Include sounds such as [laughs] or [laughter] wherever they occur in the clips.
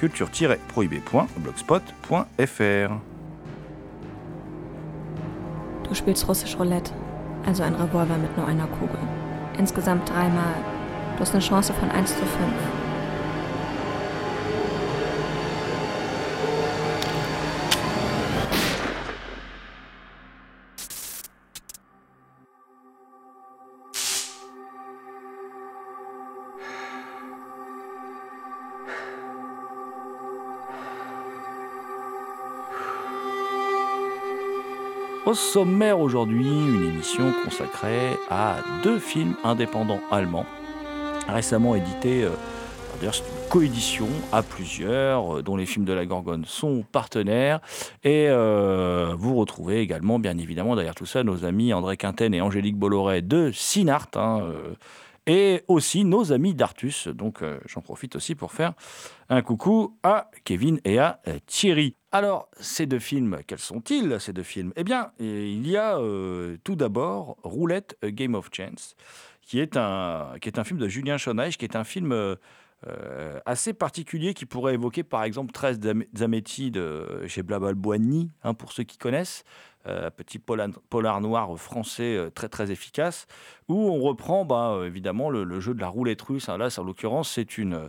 culture-prohibée.blogspot.fr. Du spielst russisch Roulette, also ein Revolver mit nur einer Kugel. Insgesamt dreimal. Du hast eine Chance von 1 zu 5. Au sommaire aujourd'hui, une émission consacrée à deux films indépendants allemands, récemment édités, euh, d'ailleurs c'est une coédition à plusieurs, euh, dont les films de la Gorgone sont partenaires. Et euh, vous retrouvez également, bien évidemment, derrière tout ça, nos amis André Quinten et Angélique Bolloré de Sinart. hein, et aussi nos amis d'Artus. Donc euh, j'en profite aussi pour faire un coucou à Kevin et à euh, Thierry. Alors, ces deux films, quels sont-ils, ces deux films? Eh bien, il y a euh, tout d'abord Roulette, A Game of Chance, qui est un, qui est un film de Julien Schoneich, qui est un film euh, assez particulier qui pourrait évoquer par exemple 13 Zam- Zametti de chez Blabal Boigny, hein, pour ceux qui connaissent. Euh, petit polar, polar noir français euh, très très efficace, où on reprend bah, euh, évidemment le, jeu de la roulette russe. hein. Là, en l'occurrence, c'est une,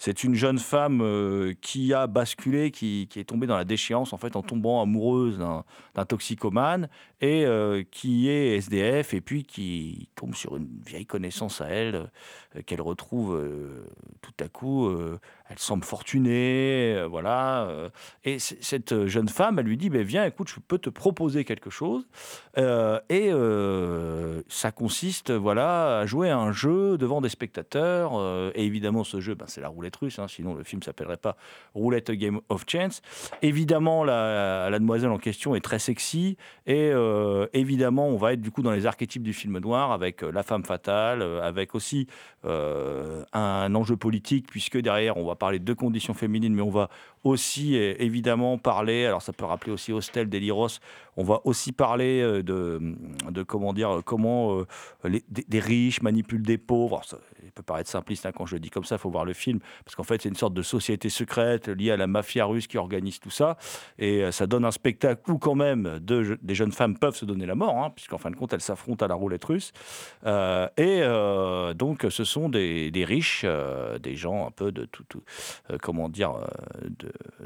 c'est une jeune femme euh, qui a basculé, qui, est tombée dans la déchéance en fait en tombant amoureuse d'un toxicomane et euh, qui est SDF et puis qui tombe sur une vieille connaissance à elle euh, qu'elle retrouve tout à coup. Euh, elle semble fortunée, euh, voilà. euh, et cette jeune femme, elle lui dit ben viens, écoute, je peux te proposer quelque chose. Euh, et euh, ça consiste, voilà, à jouer un jeu devant des spectateurs. euh, et évidemment, ce jeu, ben, c'est la roulette russe. hein, sinon, le film s'appellerait pas Roulette Game of Chance. Évidemment, la, la demoiselle en question est très sexy. Et euh, évidemment, on va être du coup dans les archétypes du film noir avec euh, la femme fatale, euh, avec aussi euh, un enjeu politique, puisque derrière, on va parler de conditions féminines, mais on va aussi euh, évidemment parler, alors ça peut rappeler aussi Hostel d'Eliros, on va aussi parler euh, de, de comment dire, comment euh, les- des, riches manipulent des pauvres. Ça, il peut paraître simpliste hein, quand je le dis comme ça, il faut voir le film, parce qu'en fait, c'est une sorte de société secrète liée à la mafia russe qui organise tout ça, et ça donne un spectacle où quand même des jeunes femmes peuvent se donner la mort, hein, puisqu'en fin de compte, elles s'affrontent à la roulette russe. Et donc, ce sont des, riches, des gens un peu de tout, comment dire, euh,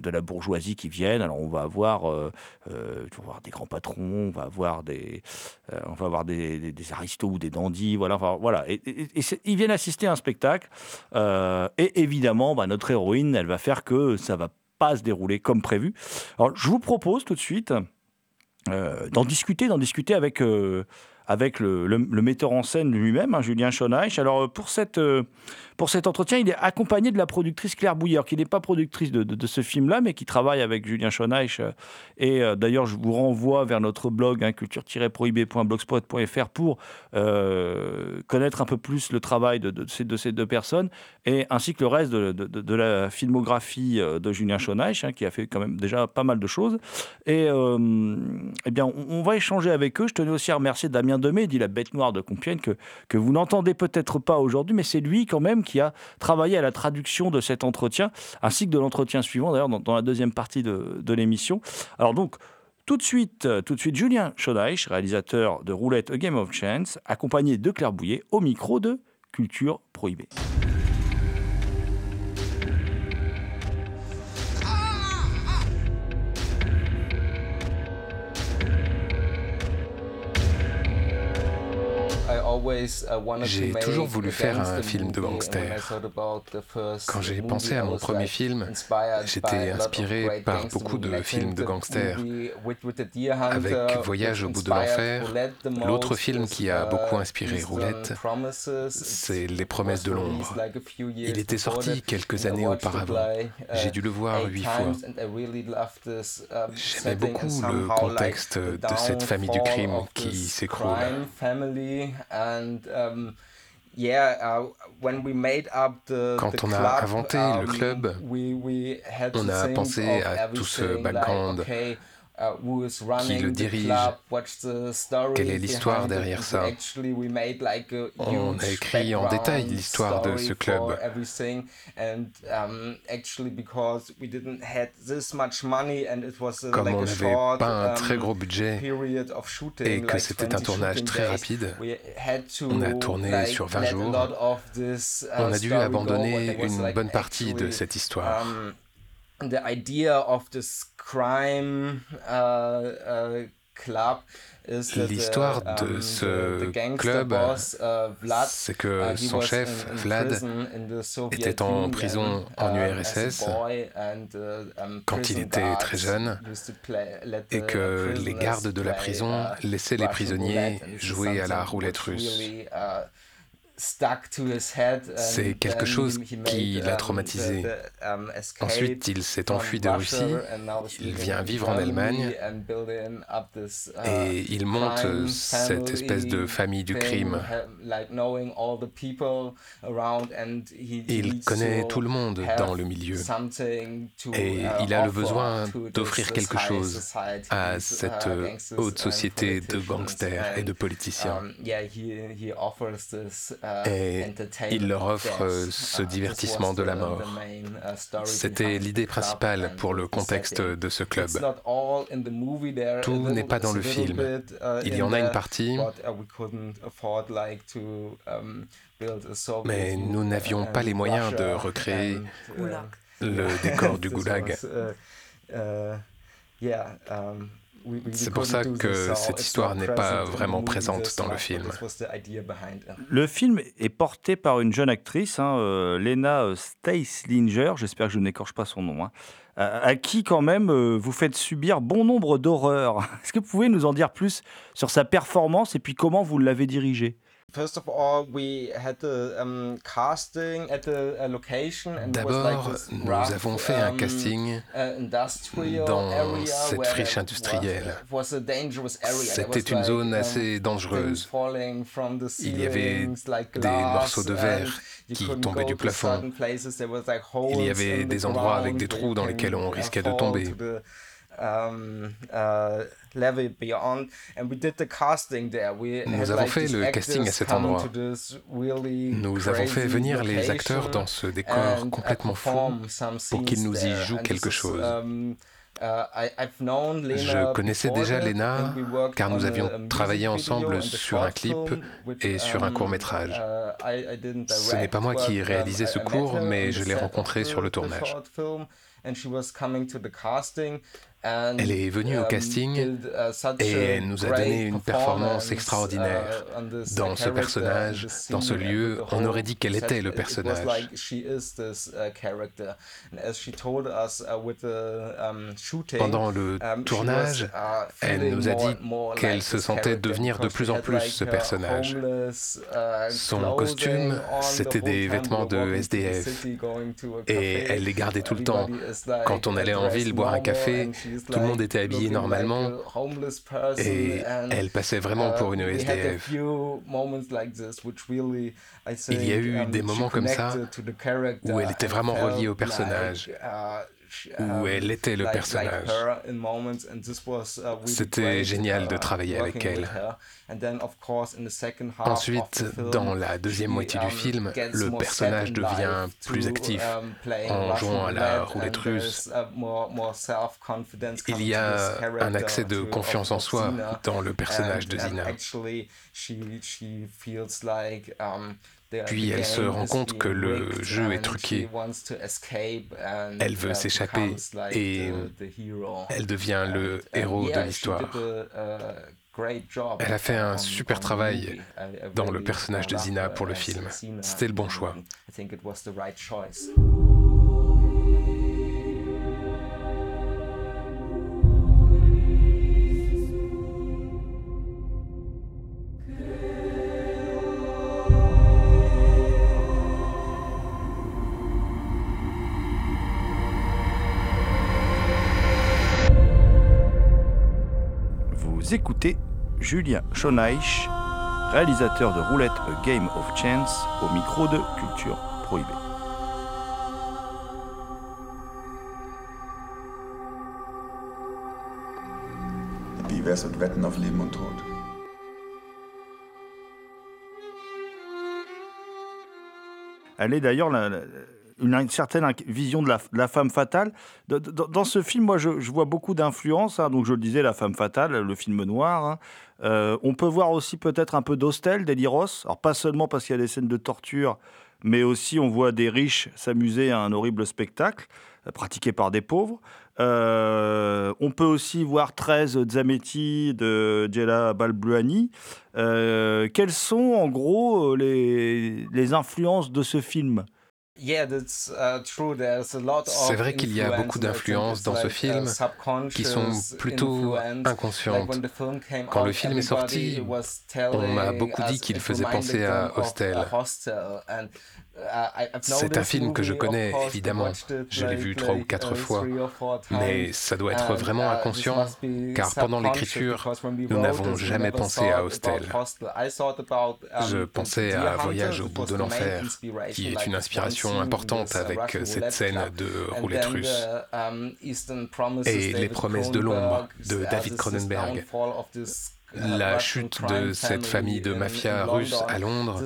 de, la bourgeoisie qui viennent. Alors, on va avoir, euh, euh, on va avoir des grands patrons, on va avoir des, euh, on va avoir des, aristos ou des dandys, voilà. Voilà. Et, ils viennent assister à un spectacle. euh, et évidemment, bah, notre héroïne, elle va faire que ça va pas se dérouler comme prévu. Alors, je vous propose tout de suite euh, d'en discuter, d'en discuter avec, euh, avec le, metteur en scène lui-même, hein, Julien Schoneich. Alors, euh, pour, cette, euh, pour cet entretien, il est accompagné de la productrice Claire Bouillard, qui n'est pas productrice de, ce film-là, mais qui travaille avec Julien Schoneich. euh, et euh, d'ailleurs, je vous renvoie vers notre blog, hein, culture-prohibé.blogspot.fr, pour euh, connaître un peu plus le travail de, ces, de ces deux personnes, et ainsi que le reste de, la filmographie de Julien Schoneich, hein, qui a fait quand même déjà pas mal de choses. Et eh bien, on, va échanger avec eux. Je tenais aussi à remercier Damien Demey, dit la bête noire de Compiègne, que vous n'entendez peut-être pas aujourd'hui, mais c'est lui quand même qui a travaillé à la traduction de cet entretien, ainsi que de l'entretien suivant, d'ailleurs, dans, la deuxième partie de, l'émission. Alors donc, Tout de suite, euh, tout de suite, Julien Chodaich, réalisateur de Roulette A Game of Chance, accompagné de Claire Bouillet au micro de Culture Prohibée. J'ai toujours voulu faire un film de gangster. Quand j'ai pensé à mon premier film, j'étais inspiré par beaucoup de films de gangsters. Avec Voyage au bout de l'enfer, l'autre film qui a beaucoup inspiré Roulette, c'est Les promesses de l'ombre. Il était sorti quelques années auparavant. J'ai dû le voir huit fois. J'aimais beaucoup le contexte de cette famille du crime qui s'écroule. Um, uh, Quand on a inventé le um, club, on a pensé à tout ce background, qui le dirige, quelle est l'histoire derrière ça? On a écrit en détail l'histoire de ce club. Comme on n'avait pas un très gros budget et que c'était un tournage très rapide, on a tourné sur 20 jours. Uh, on a dû abandonner une bonne partie de cette histoire. Um, the idea of this crime uh, uh, club L'histoire de um, ce club, uh, c'est que son chef, Vlad, était en prison en URSS um, quand il était très jeune et que les gardes de la prison laissaient les prisonniers jouer à la roulette russe. C'est quelque chose qui l'a traumatisé. Um, Ensuite, il s'est enfui de Russie, il vient vivre en Allemagne uh, et il monte cette espèce de famille du crime. Il connaît tout le monde dans le milieu et uh, il a le besoin d'offrir quelque chose à cette uh, haute société de gangsters et de politiciens. Um, et il leur offre ce divertissement de la mort. C'était l'idée principale pour le contexte de ce club. Tout n'est pas dans le film. Il y en a une partie, mais nous n'avions pas les moyens de recréer le [laughs] décor du goulag. C'est pour ça que cette histoire n'est pas vraiment présente dans le film. Le film est porté par une jeune actrice, hein, euh, Lena euh, Staislinger, j'espère que je n'écorche pas son nom, hein, à qui quand même euh, vous faites subir bon nombre d'horreurs. [laughs] Est-ce que vous pouvez nous en dire plus sur sa performance et puis comment vous l'avez dirigée? D'abord, nous avons fait un um, casting dans cette friche industrielle. C'était une zone uh, assez dangereuse. Il y avait des morceaux de verre qui tombaient du plafond. Il y avait des endroits avec des trous dans lesquels on risquait de tomber. Um, uh, nous avons fait le casting à cet endroit. Nous avons fait venir les acteurs dans ce décor complètement fou pour qu'ils nous y jouent quelque chose. Um, uh, Je connaissais déjà Lena car nous avions travaillé ensemble sur un clip et sur un um, court métrage. Uh, ce n'est pas moi qui ai réalisé ce court, mais je l'ai rencontré sur le tournage. Elle est venue au um, casting uh, et elle nous a donné une performance extraordinaire. Uh, dans ce personnage, dans ce lieu, on aurait dit qu'elle était le personnage. Pendant le um, tournage, elle nous a dit qu'elle se sentait devenir de plus en plus ce personnage. Son costume, c'était des vêtements de SDF et elle les gardait tout le temps. Quand on allait en ville boire un café, tout le monde était habillé normalement et elle passait vraiment pour une SDF. Il y a eu des moments comme ça où elle était vraiment reliée au personnage. Où elle était le personnage. C'était génial de travailler avec elle. Ensuite, dans la deuxième moitié du film, le personnage devient plus actif um, en jouant à la roulette russe. Il y a un accès de confiance en soi dans le personnage de Zina. Puis elle se rend compte que le jeu est truqué. Elle veut s'échapper et elle devient le héros de l'histoire. Elle a fait un super travail dans le personnage de Zina pour le film. C'était le bon choix. Écoutez Julien Schoneich, réalisateur de Roulette A Game of Chance, au micro de Culture Prohibée. Wie wär's mit Wetten auf Leben und Tod? Elle est d'ailleurs la, une, certaine vision de la, femme fatale. dans ce film, moi, je, vois beaucoup d'influence. Hein. donc, je le disais, La femme fatale, le film noir. Hein. Euh, on peut voir aussi peut-être un peu d'Hostel, d'Eliros. Alors, pas seulement parce qu'il y a des scènes de torture, mais aussi on voit des riches s'amuser à un horrible spectacle euh, pratiqué par des pauvres. Euh, on peut aussi voir 13 Zametti de Jela Balbluani. quelles sont en gros les, influences de ce film? C'est vrai qu'il y a beaucoup d'influences dans ce uh, film qui sont plutôt inconscientes. Quand le film est sorti, on m'a beaucoup dit qu'il faisait penser à Hostel. C'est un film que je connais, évidemment. Je l'ai vu trois ou quatre fois. Mais ça doit être vraiment inconscient, car pendant l'écriture, nous n'avons jamais pensé à Hostel. Je pensais à Voyage au bout de l'enfer, qui est une inspiration importante avec cette scène de roulette russe. Et Les promesses de l'ombre de David Cronenberg. La chute de cette famille de mafia russe à Londres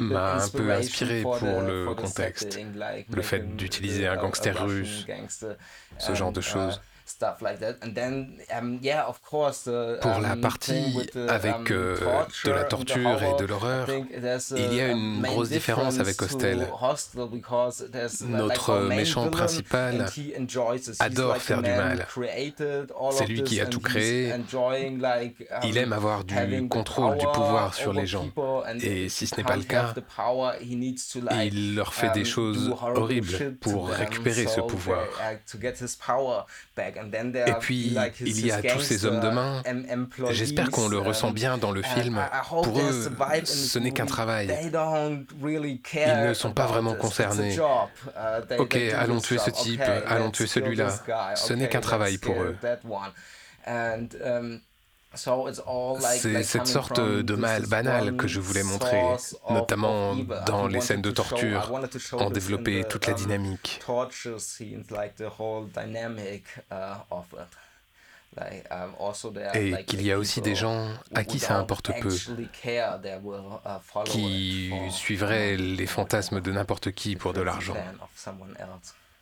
m'a un peu inspiré pour le contexte, le fait d'utiliser un gangster russe, ce genre de choses. Pour la partie avec euh, de la torture et de l'horreur, il y a une grosse différence avec Hostel. Notre méchant principal adore faire du mal. C'est lui qui a tout créé. Il aime avoir du contrôle, du pouvoir sur les gens. Et si ce n'est pas le cas, il leur fait des choses horribles pour récupérer ce pouvoir. Et puis, il y a tous ces hommes de main. J'espère qu'on le ressent bien dans le film. Pour eux, ce n'est qu'un travail. Ils ne sont pas vraiment concernés. Ok, allons tuer ce type, allons tuer celui-là. Ce n'est qu'un travail pour eux. C'est cette sorte de mal banal que je voulais montrer, notamment dans les scènes de torture, en développer toute la dynamique. Et qu'il y a aussi des gens à qui ça importe peu, qui suivraient les fantasmes de n'importe qui pour de l'argent.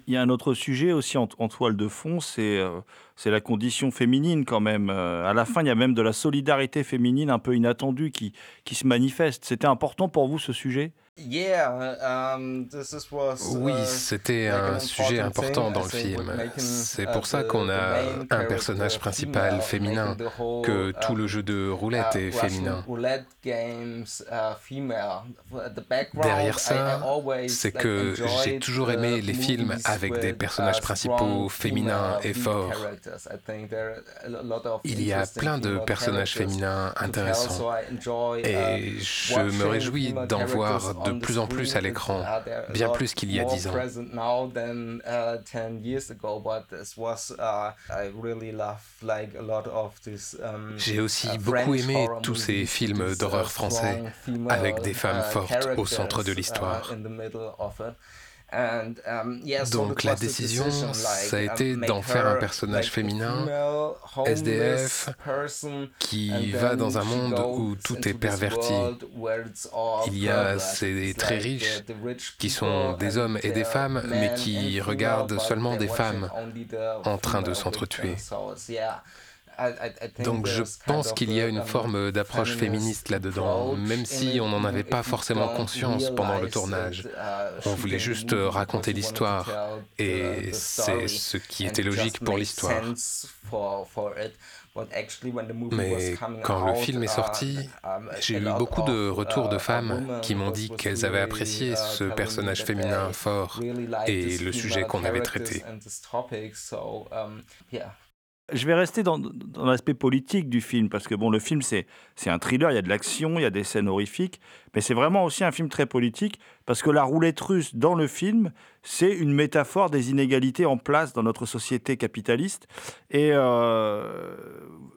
Il y a un autre sujet aussi en, toile de fond, c'est euh, c'est la condition féminine quand même. Euh, à la fin, il y a même de la solidarité féminine un peu inattendue qui, qui se manifeste. C'était important pour vous ce sujet? Oui, uh, c'était un sujet important dans le film. C'est pour ça qu'on a un personnage principal féminin, que tout le jeu de roulette uh, est féminin. Uh, Derrière ça, c'est que j'ai toujours aimé les films avec des personnages principaux féminins et forts. Il y a plein de personnages féminins intéressants et je me réjouis d'en voir de plus en plus à l'écran, bien plus qu'il y a dix ans. J'ai aussi beaucoup aimé tous ces films d'horreur français avec des femmes uh, fortes au centre de l'histoire. Um, Donc la décision, ça a été um, d'en faire un personnage féminin, SDF, qui va dans un monde où tout est perverti. Il y a ces très riches qui sont des hommes et des femmes, mais qui regardent seulement des femmes en train de s'entretuer. Donc je pense qu'il y a une forme d'approche féministe là-dedans, même si on n'en avait pas forcément conscience pendant le tournage. Uh, on voulait juste raconter l'histoire, et c'est ce qui était logique pour l'histoire. Mais quand le film est uh, sorti, um, j'ai eu beaucoup de retours de uh, femmes qui m'ont dit qu'elles avaient apprécié ce personnage féminin fort et le sujet qu'on avait traité. Je vais rester dans, l'aspect politique du film, parce que bon, le film, c'est, un thriller, il y a de l'action, il y a des scènes horrifiques, mais c'est vraiment aussi un film très politique, parce que la roulette russe dans le film, c'est une métaphore des inégalités en place dans notre société capitaliste. Et euh,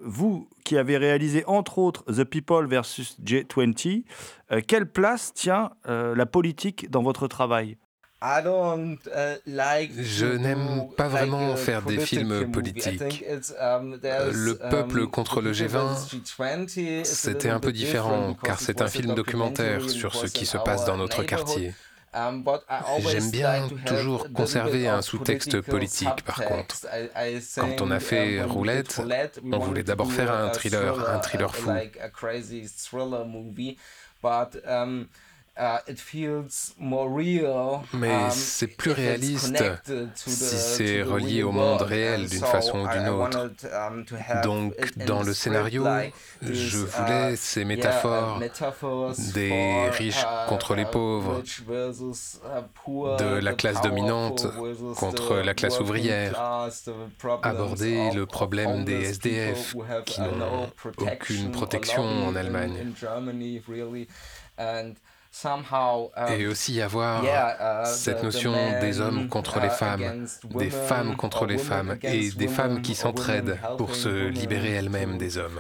vous, qui avez réalisé entre autres The People versus J20, euh, quelle place tient euh, la politique dans votre travail? Je n'aime pas vraiment faire des films politiques. Um, le peuple um, contre le G20, c'était un peu différent, car c'est un film documentaire sur ce qui se passe dans notre quartier. Um, J'aime bien toujours conserver un sous-texte politique, par contre. Quand on a fait Roulette, on voulait d'abord faire un thriller, un thriller fou. Mais um, c'est plus réaliste si c'est relié au monde réel d'une façon ou d'une autre. Um, Donc dans le scénario, je uh, voulais ces métaphores des riches uh, contre les pauvres, de la classe dominante contre la classe ouvrière, aborder le problème des SDF qui n'ont aucune protection en Allemagne. Et aussi y avoir uh, cette notion des hommes contre les uh, femmes, des femmes contre les femmes, et des femmes qui s'entraident pour se libérer elles-mêmes des hommes.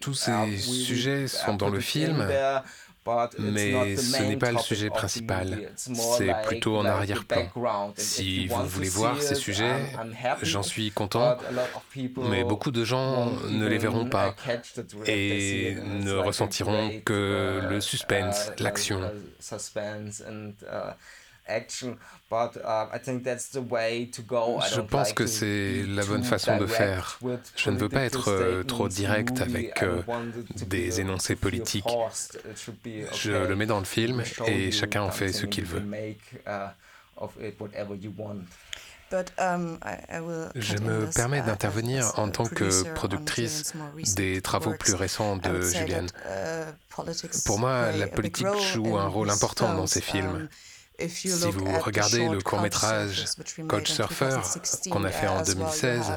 Tous ces sujets sont dans le film, mais ce n'est pas le sujet principal, c'est plutôt en arrière-plan. Si vous voulez voir ces sujets, j'en suis content, mais beaucoup de gens ne les verront pas et ne ressentiront que le suspense, uh, l'action. Je pense que c'est la bonne façon de faire. Je ne veux pas être euh, trop direct avec euh, des énoncés politiques. Je le mets dans le film et chacun en fait ce qu'il veut. Um, Je me permets uh, d'intervenir en tant que productrice des travaux plus récents de Julianne. Uh, Pour moi, la politique joue un rôle important dans ces films. Si vous regardez le court métrage Surfer qu'on a fait en 2016, Um,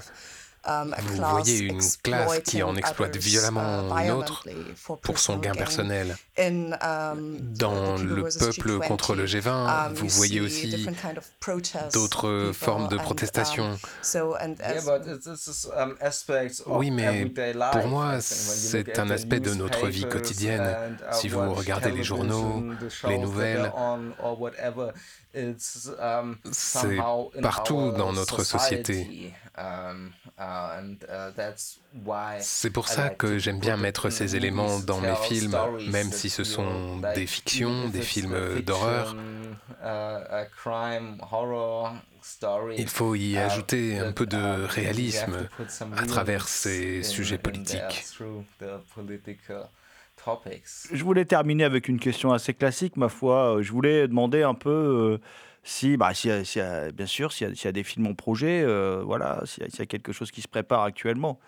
Vous voyez une classe qui en exploite violemment uh, une autre pour son gain personnel. Um, Dans le peuple contre le G20, um, vous voyez aussi d'autres formes de protestation. Oui, mais pour moi, c'est un aspect de notre vie quotidienne. Uh, si vous regardez les journaux, les nouvelles, c'est partout dans notre société. Uh, C'est pour ça que j'aime bien mettre ces éléments dans mes films, même si ce sont des fictions, des films d'horreur. Uh, Il faut y uh, ajouter un peu de réalisme à travers ces sujets politiques. Je voulais terminer avec une question assez classique, ma foi. Je voulais demander un peu... Euh, si, bah, si, si, bien sûr, s'il y, y, a des films en projet, euh, voilà, s'il y, y, a quelque chose qui se prépare actuellement.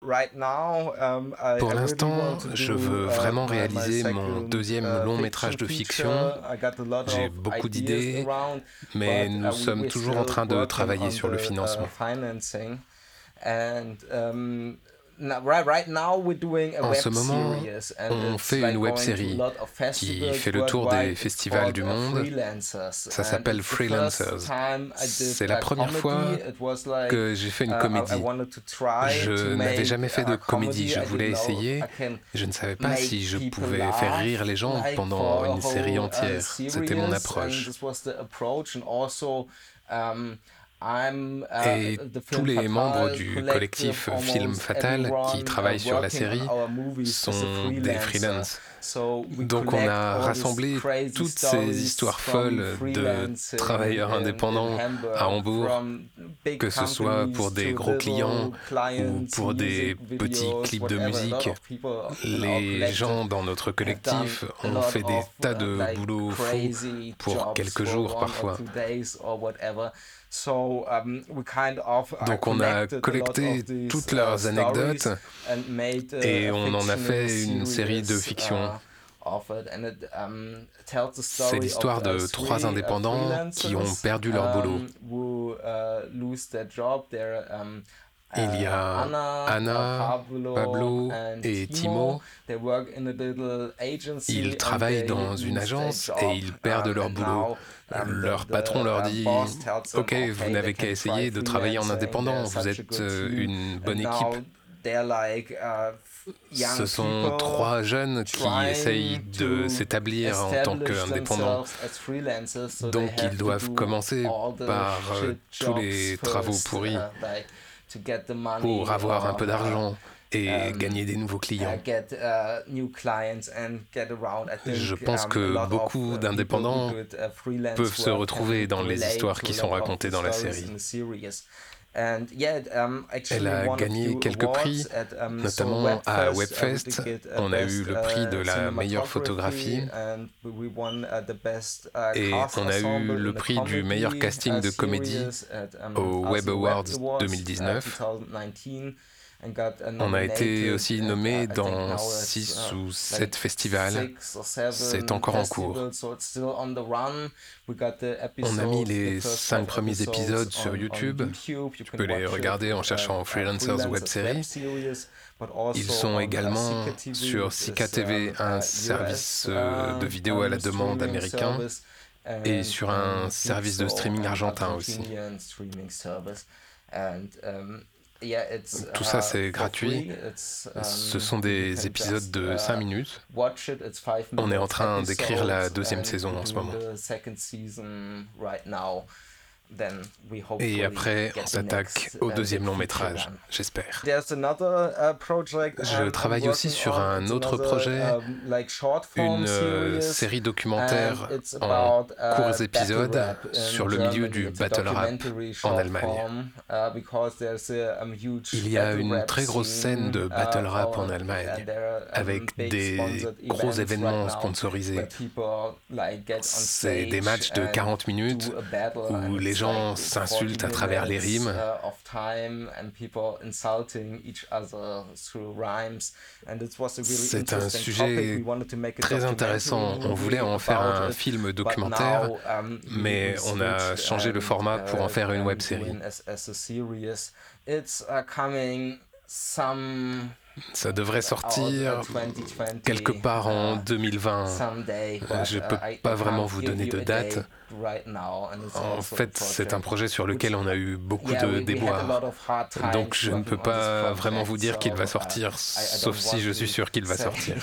Um, Pour l'instant, je veux vraiment réaliser mon deuxième uh, long métrage de fiction. J'ai beaucoup d'idées, mais nous uh, sommes toujours en train de travailler sur le financement. En ce moment, on fait une web série qui fait le tour des festivals du monde. Ça s'appelle Freelancers. C'est la première fois que j'ai fait une uh, comédie. Je n'avais jamais fait de comédie. Je voulais essayer. Je ne savais pas si je pouvais faire rire les gens pendant une série uh, entière. C'était mon approche. Et tous les membres du collectif Film Fatal qui travaillent sur la série sont des freelance. Donc on a rassemblé toutes ces histoires folles de travailleurs indépendants à Hambourg, que ce soit pour des gros clients ou pour des petits clips de musique. Les gens dans notre collectif ont fait des tas de boulot fous pour quelques jours parfois. Um, Donc on a collecté toutes leurs uh, anecdotes uh, et on en a fait une série de fiction. Uh, um, C'est l'histoire de trois indépendants qui ont perdu leur boulot. Il y a Anna, Pablo et Timo. Ils travaillent dans une agence et ils perdent leur boulot. Leur patron leur dit Ok, vous n'avez qu'à essayer de travailler en indépendant, vous êtes euh, une bonne équipe. Ce sont trois jeunes qui essayent de s'établir en tant qu'indépendants. Donc ils doivent commencer par euh, tous les travaux pourris pour avoir un peu d'argent et um, gagner des nouveaux clients. Je pense um, que beaucoup uh, d'indépendants uh, peuvent se retrouver dans les histoires qui sont racontées dans la série. Um, Elle a gagné quelques prix, notamment à Webfest. On a eu le prix de la meilleure photographie et on a eu le prix du meilleur casting de comédie au Web Awards 2019. On a été aussi nommé dans 6 ou 7 festivals. C'est encore en cours. On a mis les 5 premiers épisodes sur YouTube. Tu peux les regarder en cherchant Freelancers Web Series. Ils sont également sur Sika TV, un service de vidéo à la demande américain, et sur un service de streaming argentin aussi. Tout ça, c'est gratuit. Ce sont des épisodes de 5 minutes. On est en train d'écrire la deuxième saison en ce moment. Et après, on s'attaque au deuxième long métrage, j'espère. Uh, Je travaille aussi sur un autre projet, une euh, série documentaire en uh, courts épisodes sur le milieu du battle rap en Allemagne. Uh, um, Il y a une très grosse scène de battle rap en Allemagne, um, avec des gros événements sponsorisés. C'est des matchs de 40 minutes où les gens s'insultent à travers les rimes. C'est un sujet très intéressant. On voulait en faire un film documentaire, um, mais on a changé le format pour en faire une web série. Ça devrait sortir quelque part en 2020. Je ne peux pas vraiment vous donner de date. En fait, c'est un projet sur lequel on a eu beaucoup de déboires. Donc je ne peux pas vraiment vous dire qu'il va sortir, sauf si je suis sûr qu'il va sortir.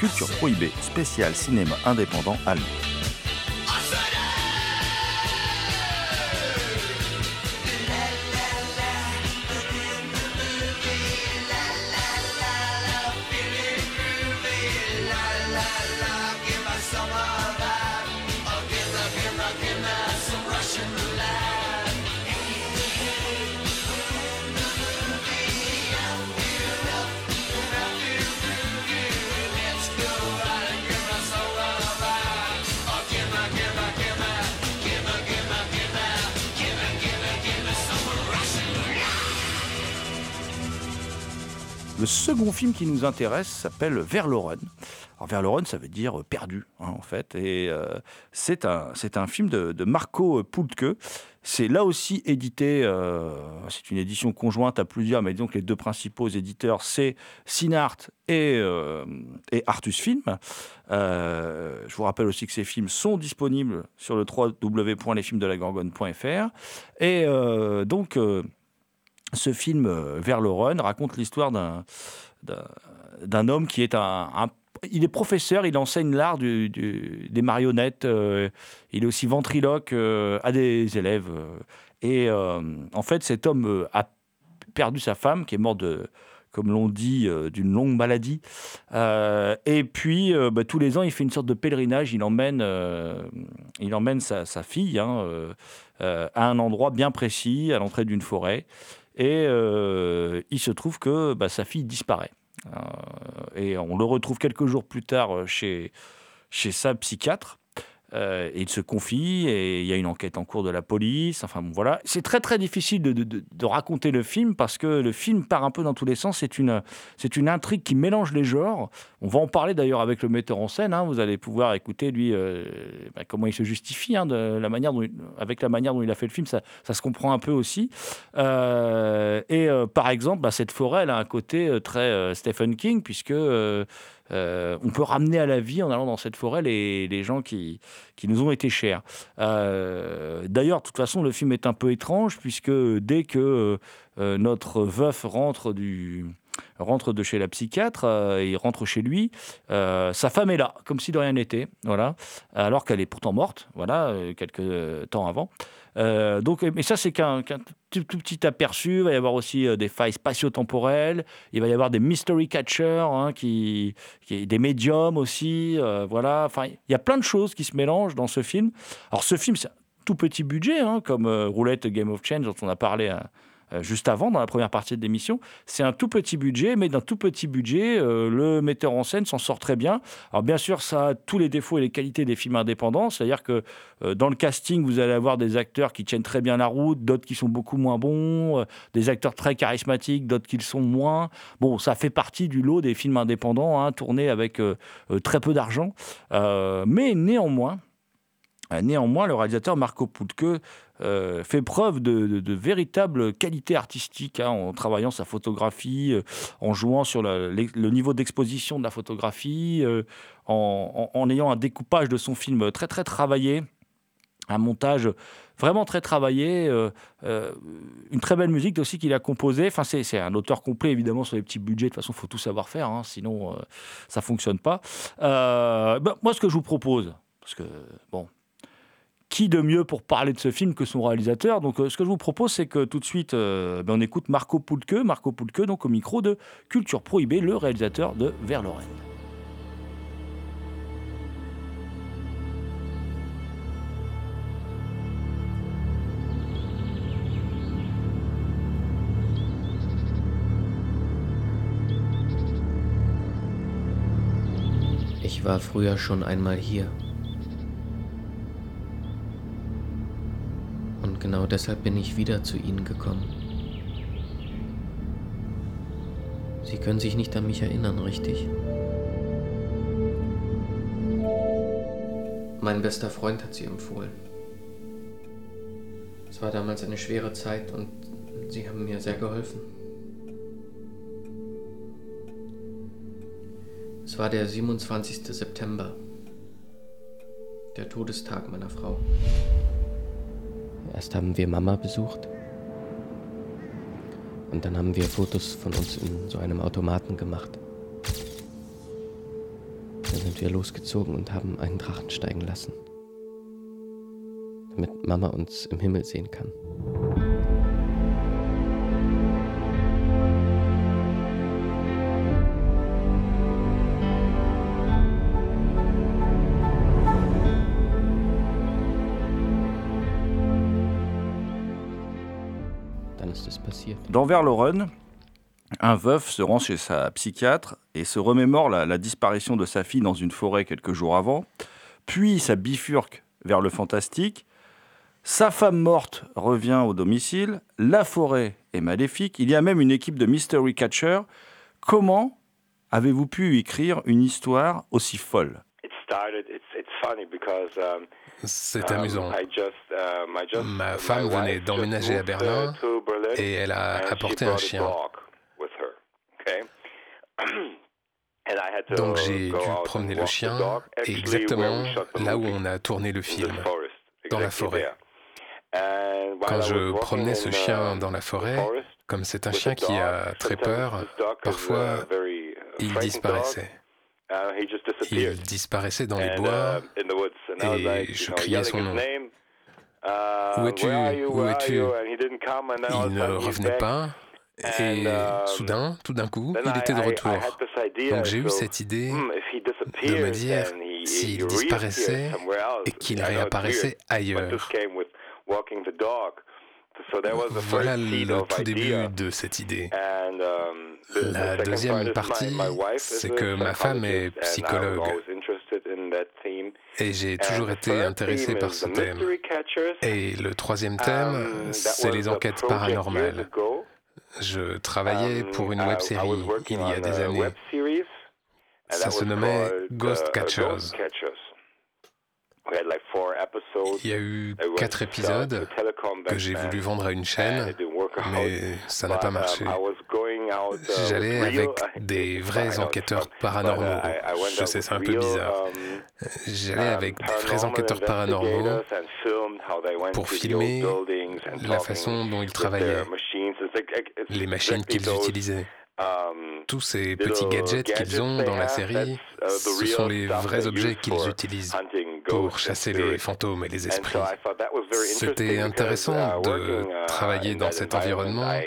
Culture Prohibée, spécial cinéma indépendant allemand. Le second film qui nous intéresse s'appelle Verloren. Alors Verloren, ça veut dire perdu, hein, en fait. Et euh, c'est un, un film de, Marco Pultke. C'est là aussi édité, euh, c'est une édition conjointe à plusieurs, mais disons les deux principaux éditeurs, c'est Cinart et, euh, et Artus Film. je vous rappelle aussi que ces films sont disponibles sur le www.lesfilmsdelagorgone.fr. Et donc ce film, euh, Vers le Run, raconte l'histoire d'un, d'un, homme qui est un, il est professeur, il enseigne l'art des marionnettes. Euh, il est aussi ventriloque euh, à des élèves. et en fait, cet homme a perdu sa femme, qui est morte comme l'on dit, d'une longue maladie. et puis, bah, tous les ans, il fait une sorte de pèlerinage. Il emmène, il emmène sa, sa fille hein, à un endroit bien précis, à l'entrée d'une forêt. Et euh, il se trouve que bah, sa fille disparaît. Euh, et on le retrouve quelques jours plus tard euh, chez, chez sa psychiatre. Euh, il se confie et il y a une enquête en cours de la police. Enfin voilà. C'est très très difficile de, raconter le film parce que le film part un peu dans tous les sens. C'est une, une intrigue qui mélange les genres. On va en parler d'ailleurs avec le metteur en scène. Hein. Vous allez pouvoir écouter lui euh, bah, comment il se justifie hein, de la manière dont avec la manière dont il a fait le film. Ça, se comprend un peu aussi. Euh, et par exemple, bah, cette forêt a un côté très Stephen King puisque euh, on peut ramener à la vie en allant dans cette forêt les, gens qui, qui nous ont été chers. Euh, d'ailleurs, de toute façon, le film est un peu étrange puisque dès que euh, notre veuf rentre du rentre de chez la psychiatre, il rentre chez lui, sa femme est là, comme si de rien n'était, voilà, alors qu'elle est pourtant morte, voilà, quelques temps avant. Euh, donc, mais ça, c'est qu'un tout, petit aperçu. Il va y avoir aussi euh, des failles spatio-temporelles. Il va y avoir des mystery catchers, hein, qui, des médiums aussi. Euh, voilà. Enfin, il y a plein de choses qui se mélangent dans ce film. Alors, ce film, c'est un tout petit budget, hein, comme Roulette Game of Change, dont on a parlé euh, juste avant, dans la première partie de l'émission. C'est un tout petit budget, mais d'un tout petit budget, euh, le metteur en scène s'en sort très bien. Alors bien sûr, ça a tous les défauts et les qualités des films indépendants, c'est-à-dire que euh, dans le casting, vous allez avoir des acteurs qui tiennent très bien la route, d'autres qui sont beaucoup moins bons, des acteurs très charismatiques, d'autres qui le sont moins. Bon, ça fait partie du lot des films indépendants, hein, tournés avec très peu d'argent. mais néanmoins, Néanmoins, le réalisateur Marco Putke euh, fait preuve de, véritable qualité artistique hein, en travaillant sa photographie, euh, en jouant sur le, niveau d'exposition de la photographie, euh, en, ayant un découpage de son film très très travaillé, un montage vraiment très travaillé, une très belle musique aussi qu'il a composée. Enfin, c'est un auteur complet évidemment sur les petits budgets. De toute façon, faut tout savoir faire, hein, sinon ça fonctionne pas. Ben, moi, ce que je vous propose, parce que bon, qui de mieux pour parler de ce film que son réalisateur Donc, euh, ce que je vous propose, c'est que tout de suite, euh, ben, on écoute Marco Poulke, Marco Poulke, donc au micro de Culture Prohibée, le réalisateur de Vers Lorraine. Ich war früher schon einmal hier. Genau deshalb bin ich wieder zu Ihnen gekommen. Sie können sich nicht an mich erinnern, richtig? Mein bester Freund hat Sie empfohlen. Es war damals eine schwere Zeit und Sie haben mir sehr geholfen. Es war der 27. September, der Todestag meiner Frau. Erst haben wir Mama besucht und dann haben wir Fotos von uns in so einem Automaten gemacht. Dann sind wir losgezogen und haben einen Drachen steigen lassen, damit Mama uns im Himmel sehen kann. Dans Vers un veuf se rend chez sa psychiatre et se remémore la, disparition de sa fille dans une forêt quelques jours avant, puis ça bifurque vers le fantastique. Sa femme morte revient au domicile, la forêt est maléfique, il y a même une équipe de mystery catcher. Comment avez-vous pu écrire une histoire aussi folle? Um, amusant. Um, Ma femme venait d'emménager à Berlin et elle a apporté un chien. [clears throat] Donc j'ai dû promener le chien exactement là où on a tourné le film, dans la forêt. Quand je promenais ce chien dans la forêt, comme c'est un chien qui a très peur, parfois il disparaissait. Il disparaissait dans les bois. et je criais son nom. Où es-tu? Où es-tu? Il ne revenait pas. Et soudain, tout d'un coup, il était de retour. Donc j'ai eu cette idée de me dire s'il disparaissait et qu'il réapparaissait ailleurs. Voilà le tout début de cette idée. Um, La deuxième partie, c'est que ma femme est psychologue et j'ai toujours um, été intéressé par ce thème. Et le troisième thème, um, c'est les enquêtes paranormales. Je travaillais pour une web série il y a des années. Ça se nommait Ghost uh, Catchers. Il y a eu quatre épisodes que j'ai voulu vendre à une chaîne, mais ça n'a pas marché. J'allais [laughs] [laughs] avec des vrais enquêteurs paranormaux. Je sais, c'est un peu bizarre. J'allais avec des vrais enquêteurs paranormaux pour filmer la façon dont ils travaillaient, les machines qu'ils utilisaient. Um, Tous ces petits gadgets qu'ils ont dans la série, uh, ce sont les vrais objets qu'ils utilisent pour chasser les fantômes et les esprits. C'était intéressant uh, de uh, travailler dans cet environnement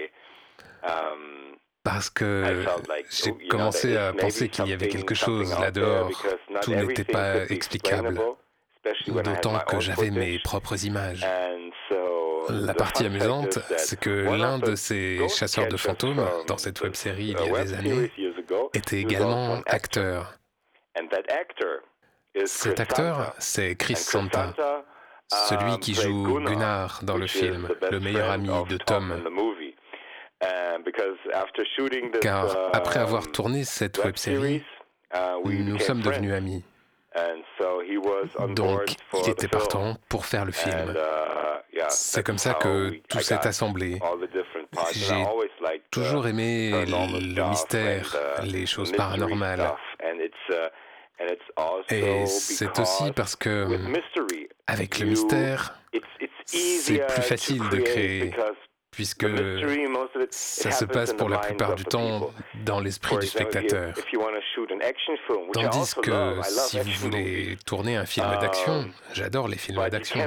um, parce que j'ai commencé à penser qu'il y avait quelque chose là-dehors. Tout n'était pas explicable, d'autant que j'avais mes propres images. La partie amusante, c'est que l'un de ces chasseurs de fantômes dans cette web série il y a des années était également acteur. Cet acteur, c'est Chris Santa, celui qui joue Gunnar dans le film, le meilleur ami de Tom. Car après avoir tourné cette web série, nous sommes devenus amis. Donc, il était partant pour faire le film. C'est comme ça que tout s'est assemblé. J'ai toujours aimé le mystère, les choses paranormales. Et c'est aussi parce que, avec le mystère, c'est plus facile de créer puisque ça se passe pour la plupart du temps dans l'esprit du spectateur. Tandis que si vous voulez tourner un film d'action, um, j'adore les films d'action,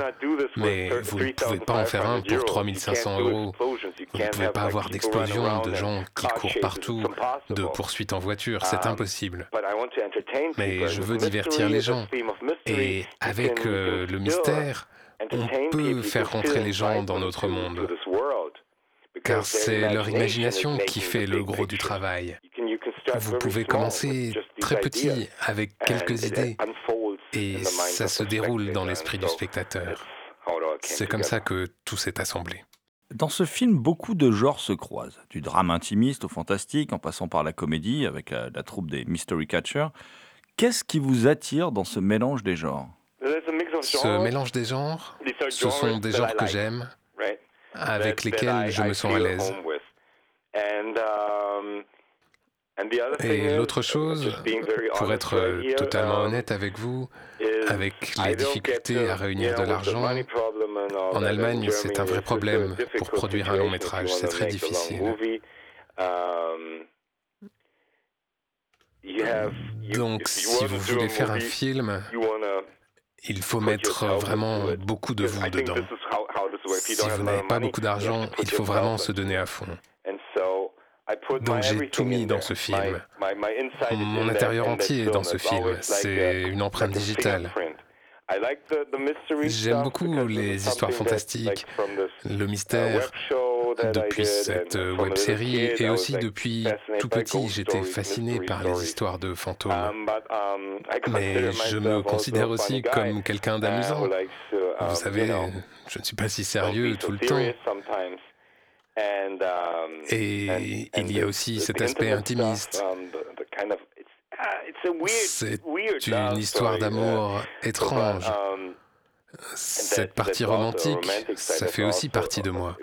mais vous ne pouvez pas en faire un pour 3500 euros. Vous ne pouvez pas avoir d'explosions, de gens qui courent partout, de poursuites en voiture, c'est um, impossible. Mais je veux divertir les gens. Et avec euh, le mystère, on peut faire rentrer les gens dans notre monde car c'est leur imagination qui fait le gros du travail. Vous pouvez commencer très petit avec quelques idées et ça se déroule dans l'esprit du spectateur. C'est comme ça que tout s'est assemblé. Dans ce film, beaucoup de genres se croisent, du drame intimiste au fantastique, en passant par la comédie avec la, troupe des Mystery Catchers. Qu'est-ce qui vous attire dans ce mélange des genres? Ce mélange des genres, ce sont des genres que j'aime, avec lesquels je me sens à l'aise. Et l'autre chose, pour être totalement honnête avec vous, avec les difficultés à réunir de l'argent, en Allemagne, c'est un vrai problème pour produire un long métrage, c'est très difficile. Donc, si vous voulez faire un film, il faut mettre vraiment beaucoup de vous dedans. Si vous n'avez pas beaucoup d'argent, il faut vraiment se donner à fond. Donc j'ai tout mis dans ce film. Mon intérieur entier est dans ce film. C'est une empreinte digitale. J'aime beaucoup les histoires fantastiques, le mystère. Depuis cette web série et aussi depuis tout petit, j'étais fasciné par les histoires de fantômes. Mais je me considère aussi comme quelqu'un d'amusant. Vous savez, je ne suis pas si sérieux tout le temps. Et il y a aussi cet aspect intimiste. C'est une histoire d'amour étrange. Cette partie romantique, ça fait aussi partie de moi.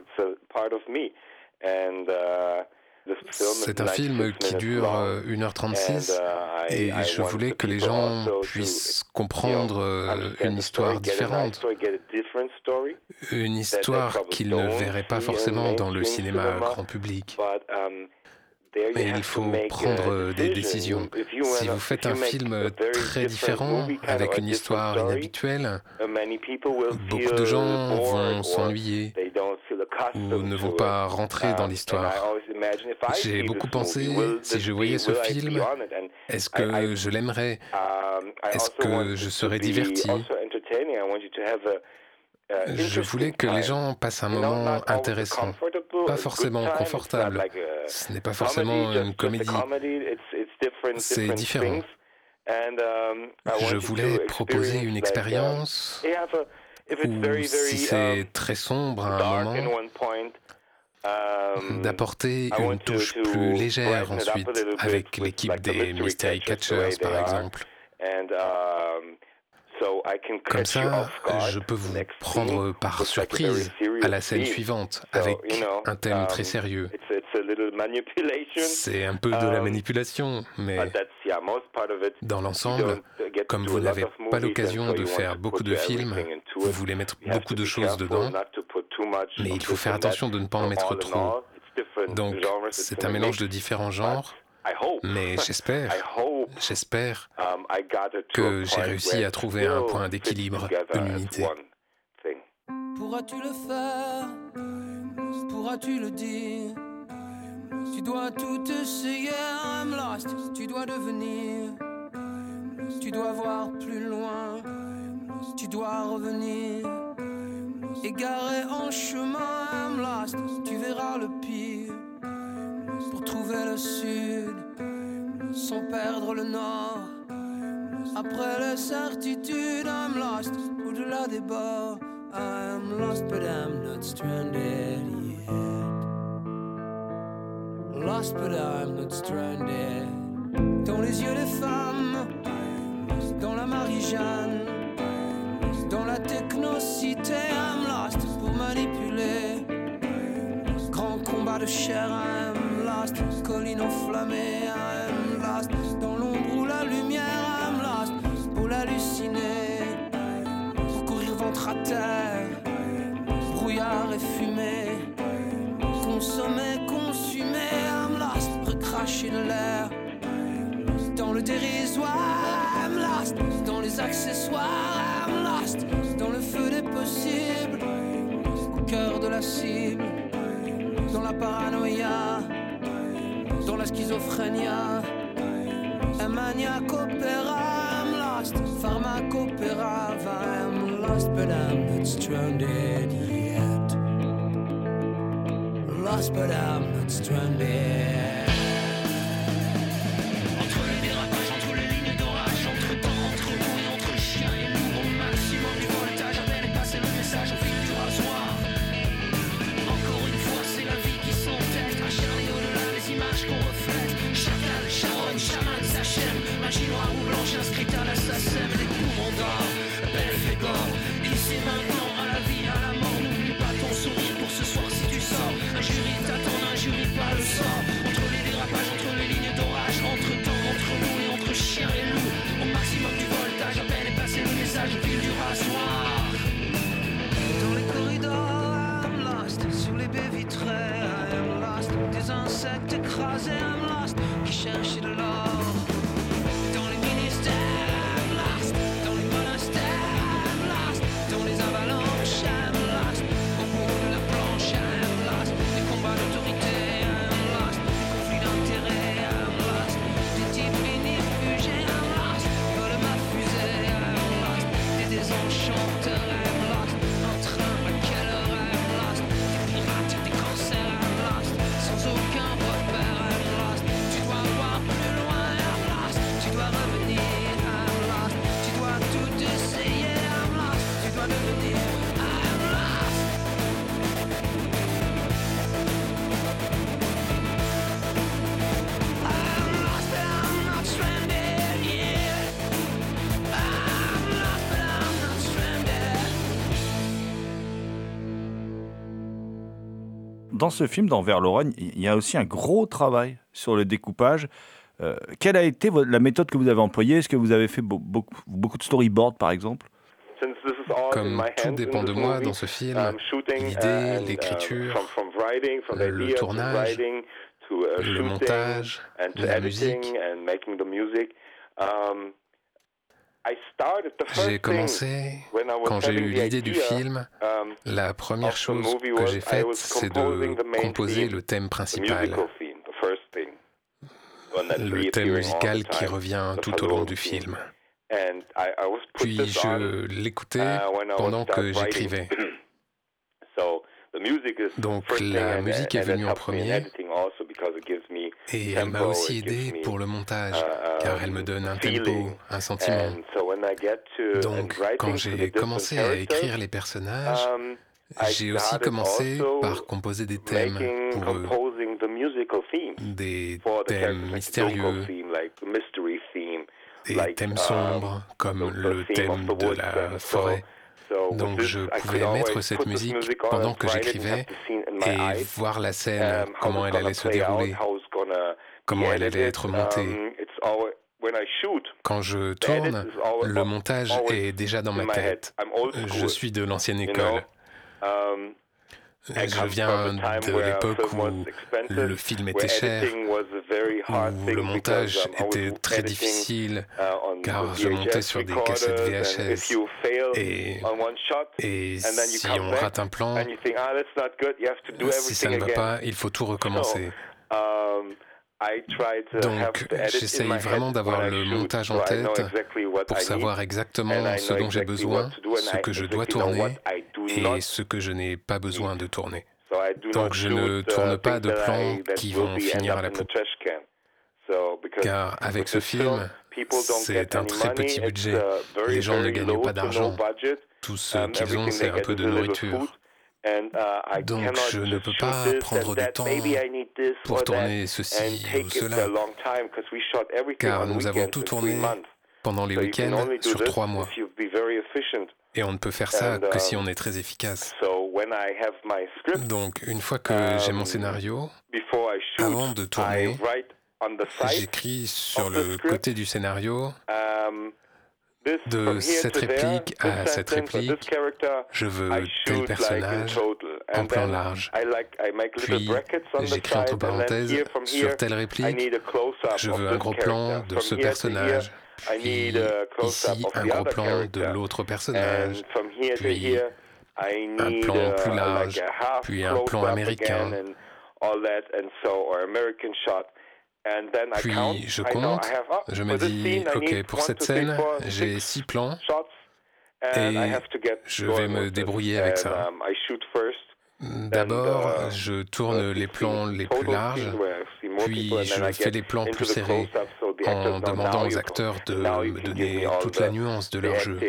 C'est un film qui dure 1h36 et je voulais que les gens puissent comprendre une histoire différente, une histoire qu'ils ne verraient pas forcément dans le cinéma grand public. Mais il faut prendre des décisions. Si vous faites un film très différent, avec une histoire inhabituelle, beaucoup de gens vont s'ennuyer ou ne vont pas rentrer dans l'histoire. J'ai beaucoup pensé, si je voyais ce film, est-ce que je l'aimerais? Est-ce que je serais diverti? je voulais que les gens passent un moment intéressant, pas forcément confortable. Ce n'est pas forcément une comédie. C'est différent. Je voulais proposer une expérience où, si c'est très sombre à un moment, d'apporter une touche plus légère ensuite avec l'équipe des Mystery Catchers par exemple. Comme ça, je peux vous prendre par surprise à la scène suivante avec un thème très um, sérieux. C'est un peu de la manipulation, mais dans l'ensemble, comme vous n'avez pas l'occasion de faire beaucoup de films, vous voulez mettre beaucoup de choses dedans, mais il faut faire attention de ne pas en mettre trop. Donc, c'est un mélange de différents genres, mais j'espère, j'espère que j'ai réussi à trouver un point d'équilibre, une unité. Pourras-tu le faire? Pourras-tu le dire? Tu dois tout essayer, I'm lost. Tu dois devenir. Tu dois voir plus loin. Tu dois revenir. Égaré en chemin, I'm lost. Tu verras le pire pour trouver le sud sans perdre le nord. Après les certitudes, I'm lost au-delà des bords. I'm lost, but I'm not stranded yet. Lost, but I'm not stranded. Dans les yeux des femmes, dans la Marie-Jeanne, dans la technocité, I'm lost pour manipuler. Grand combat de chair, I'm lost, colline enflammée, I'm lost, dans l'ombre ou la lumière, I'm lost, pour l'halluciner, pour courir ventre à terre, dans le dérisoire, I'm lost, dans les accessoires, I'm lost, dans le feu des possibles, au cœur de la cible, dans la paranoïa dans la schizophrénia. Un maniaque opéra, I'm lost. Pharmacopéra, I'm lost, but I'm not stranded yet. Lost, but I'm not stranded. Insectes écrasés, I'm lost. Qui cherchent de Dans ce film, dans Vers l'Orogne, il y a aussi un gros travail sur le découpage. Euh, quelle a été la méthode que vous avez employée? Est-ce que vous avez fait beau- beaucoup, beaucoup de storyboards, par exemple? Comme tout dépend de moi dans ce film, l'idée, l'écriture, le tournage, le montage, la musique. J'ai commencé quand j'ai eu l'idée du film. La première chose que j'ai faite, c'est de composer le thème principal, le thème musical qui revient tout au long du film. Puis je l'écoutais pendant que j'écrivais. [clears throat] Donc la musique est venue en premier et elle m'a aussi aidé pour le montage car elle me donne un tempo, un sentiment. Donc quand j'ai commencé à écrire les personnages, j'ai aussi commencé par composer des thèmes pour eux, des thèmes mystérieux, des thèmes sombres comme le thème de la forêt. Donc je pouvais mettre cette musique pendant que j'écrivais et voir la scène, comment elle allait se dérouler, comment elle allait être montée. Quand je tourne, le montage est déjà dans ma tête. Je suis de l'ancienne école. Je viens de l'époque où le film était cher, où le montage était très difficile, car je montais sur des cassettes VHS. Et, et si on rate un plan, si ça ne va pas, il faut tout recommencer. Donc j'essaye vraiment d'avoir le montage en tête pour savoir exactement ce dont j'ai besoin, ce que je dois tourner et ce que je n'ai pas besoin de tourner. Donc je ne tourne pas de plans qui vont finir à la poubelle. Car avec ce film, c'est un très petit budget. Les gens ne gagnent pas d'argent. Tout ce qu'ils ont, c'est un peu de nourriture. Donc je ne peux pas prendre du temps pour tourner ceci ou cela, car nous avons tout tourné pendant les week-ends sur trois mois. Et on ne peut faire ça que si on est très efficace. Donc une fois que j'ai mon scénario, avant de tourner, j'écris sur le côté du scénario de cette réplique à cette réplique, je veux tel personnage en plan large. Puis j'écris entre parenthèses sur telle réplique, je veux un gros plan de ce personnage. Puis ici, un gros plan de l'autre personnage. Puis un plan plus large. Puis un plan américain. Puis je compte, je me dis, ok, pour cette scène, j'ai six plans. et je vais me débrouiller avec ça. D'abord, je tourne les plans les plus larges, puis je fais les plans plus serrés en demandant aux acteurs de me donner toute la nuance de leur jeu.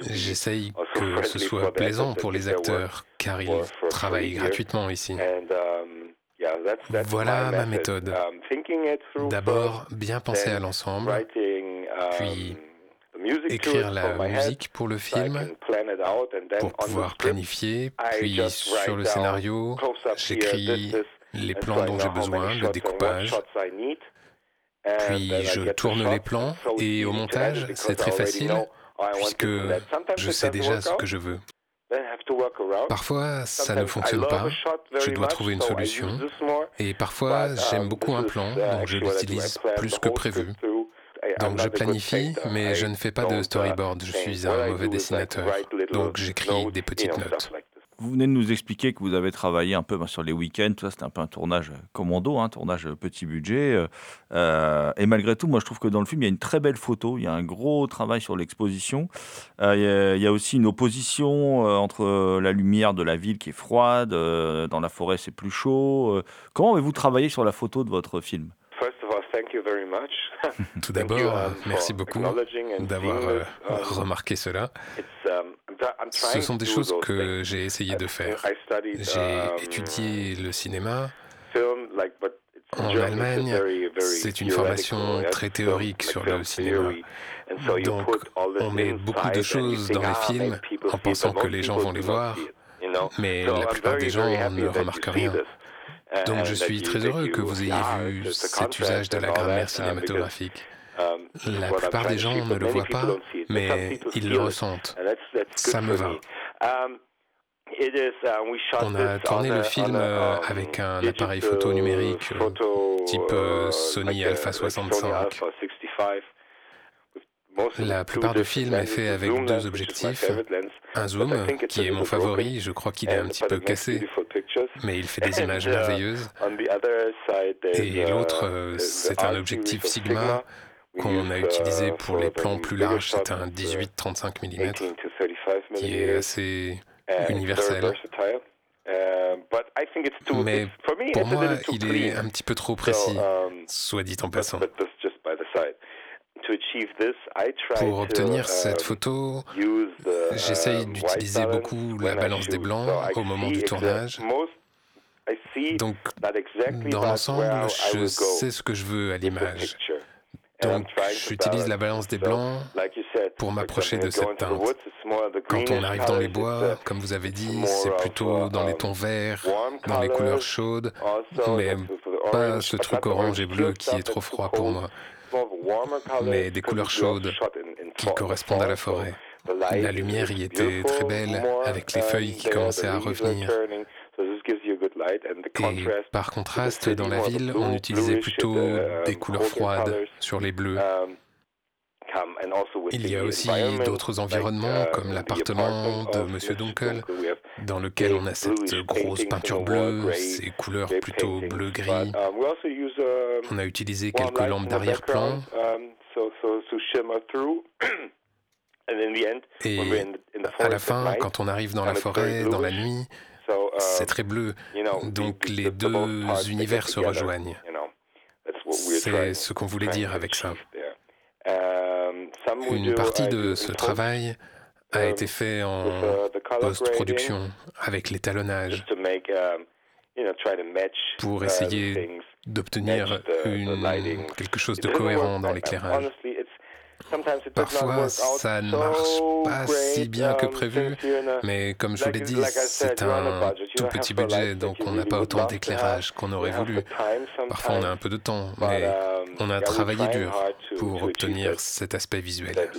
J'essaye que ce soit plaisant pour les acteurs, car ils travaillent gratuitement ici. Voilà ma méthode. Um, D'abord, bien penser à l'ensemble, puis écrire la musique pour le film, pour pouvoir planifier, puis sur le scénario, j'écris les plans dont j'ai besoin, le découpage, puis je tourne les plans et au montage, c'est très facile puisque je sais déjà ce que je veux. Parfois, ça ne fonctionne pas. Je dois trouver une solution. Et parfois, j'aime beaucoup un plan, donc je l'utilise plus que prévu. Donc je planifie, mais je ne fais pas de storyboard. Je suis un mauvais dessinateur. Donc j'écris des petites notes. Vous venez de nous expliquer que vous avez travaillé un peu ben, sur les week-ends, tout ça, c'était un peu un tournage commando, un hein, tournage petit budget. Euh, euh, et malgré tout, moi je trouve que dans le film, il y a une très belle photo, il y a un gros travail sur l'exposition. Euh, il, y a, aussi une opposition entre la lumière de la ville qui est froide, dans la forêt c'est plus chaud. comment avez-vous travaillé sur la photo de votre film? [laughs] Tout d'abord, merci beaucoup d'avoir um, remarqué cela. Um, ce sont des choses que j'ai essayé de faire. J'ai um, étudié le cinéma. En Allemagne, c'est une formation très théorique sur le cinéma. Donc, on met beaucoup de choses dans les films en pensant que les gens vont les voir, mais la plupart des gens ne remarquent rien. Donc je suis très heureux que vous ayez vu cet usage de la grammaire cinématographique. La plupart des gens ne le voient pas, mais ils le ressentent. Ça me va. On a tourné le film euh, avec un appareil photo numérique euh, type euh, Sony Alpha 65. La plupart du film est fait avec deux objectifs. Un zoom, qui est mon favori, je crois qu'il est un petit peu cassé, mais il fait des images merveilleuses. Et l'autre, c'est un objectif Sigma qu'on a utilisé pour les plans plus larges, c'est un 18-35 mm qui est assez universel. Mais pour moi, il est un petit peu trop précis, soit dit en passant. Pour obtenir cette photo, j'essaye d'utiliser beaucoup la balance des blancs au moment du tournage. Donc, dans l'ensemble, je sais ce que je veux à l'image. Donc, j'utilise la balance des blancs pour m'approcher de cette teinte. Quand on arrive dans les bois, comme vous avez dit, c'est plutôt dans les tons verts, dans les couleurs chaudes, mais pas ce truc orange et bleu qui est trop froid pour moi, mais des couleurs chaudes qui correspondent à la forêt. La lumière y était très belle, avec les feuilles qui commençaient à revenir. Et par contraste, dans la ville, on utilisait plutôt des couleurs froides sur les bleus. Il y a aussi d'autres environnements, comme l'appartement de M. Dunkel, dans lequel on a cette grosse peinture bleue, ces couleurs plutôt bleu-gris. On a utilisé quelques lampes d'arrière-plan. [clears throat] Et à la fin, quand on arrive dans la forêt, dans la nuit, c'est très bleu. Donc les deux univers se rejoignent. C'est ce qu'on voulait dire avec ça. Une partie de ce travail a été fait en post-production avec l'étalonnage pour essayer d'obtenir quelque chose de cohérent dans l'éclairage. Parfois, ça ne marche pas si bien que prévu, mais comme je vous l'ai dit, c'est un tout petit budget, donc on n'a pas autant d'éclairage qu'on aurait voulu. Parfois, on a un peu de temps, mais on a travaillé dur pour obtenir cet aspect visuel.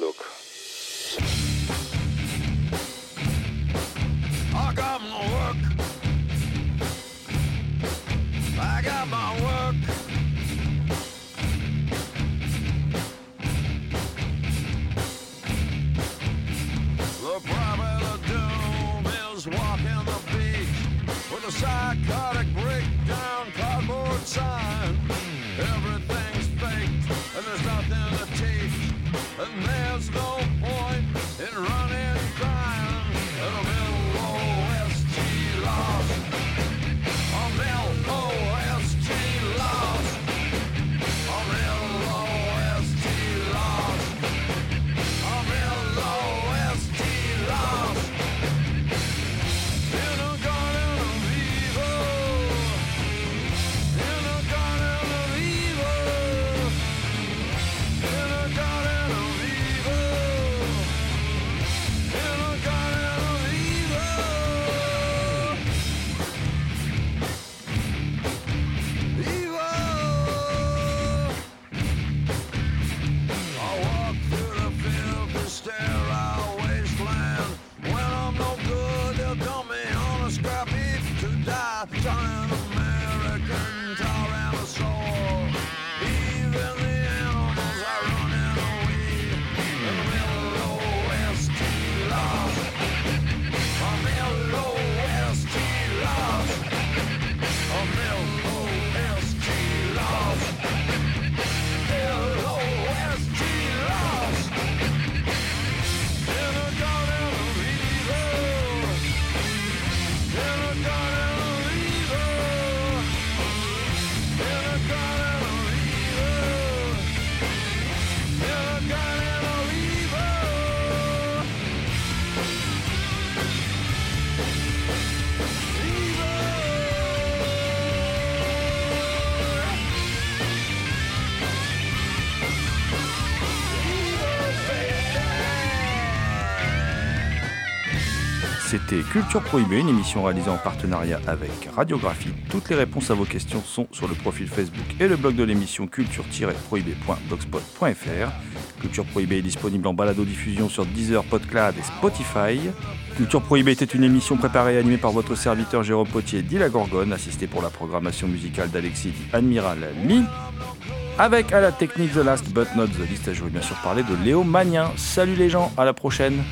Psychotic breakdown cardboard sign. Everything's Culture Prohibée, une émission réalisée en partenariat avec Radiographie. Toutes les réponses à vos questions sont sur le profil Facebook et le blog de l'émission culture-prohibée.blogspot.fr. Culture Prohibée est disponible en balado-diffusion sur Deezer, Podcloud et Spotify. Culture Prohibée était une émission préparée et animée par votre serviteur Jérôme Potier, dit Gorgone, assisté pour la programmation musicale d'Alexis Admiral Mi. Avec à la technique The Last But Not The List, je voulais bien sûr parler de Léo Magnin. Salut les gens, à la prochaine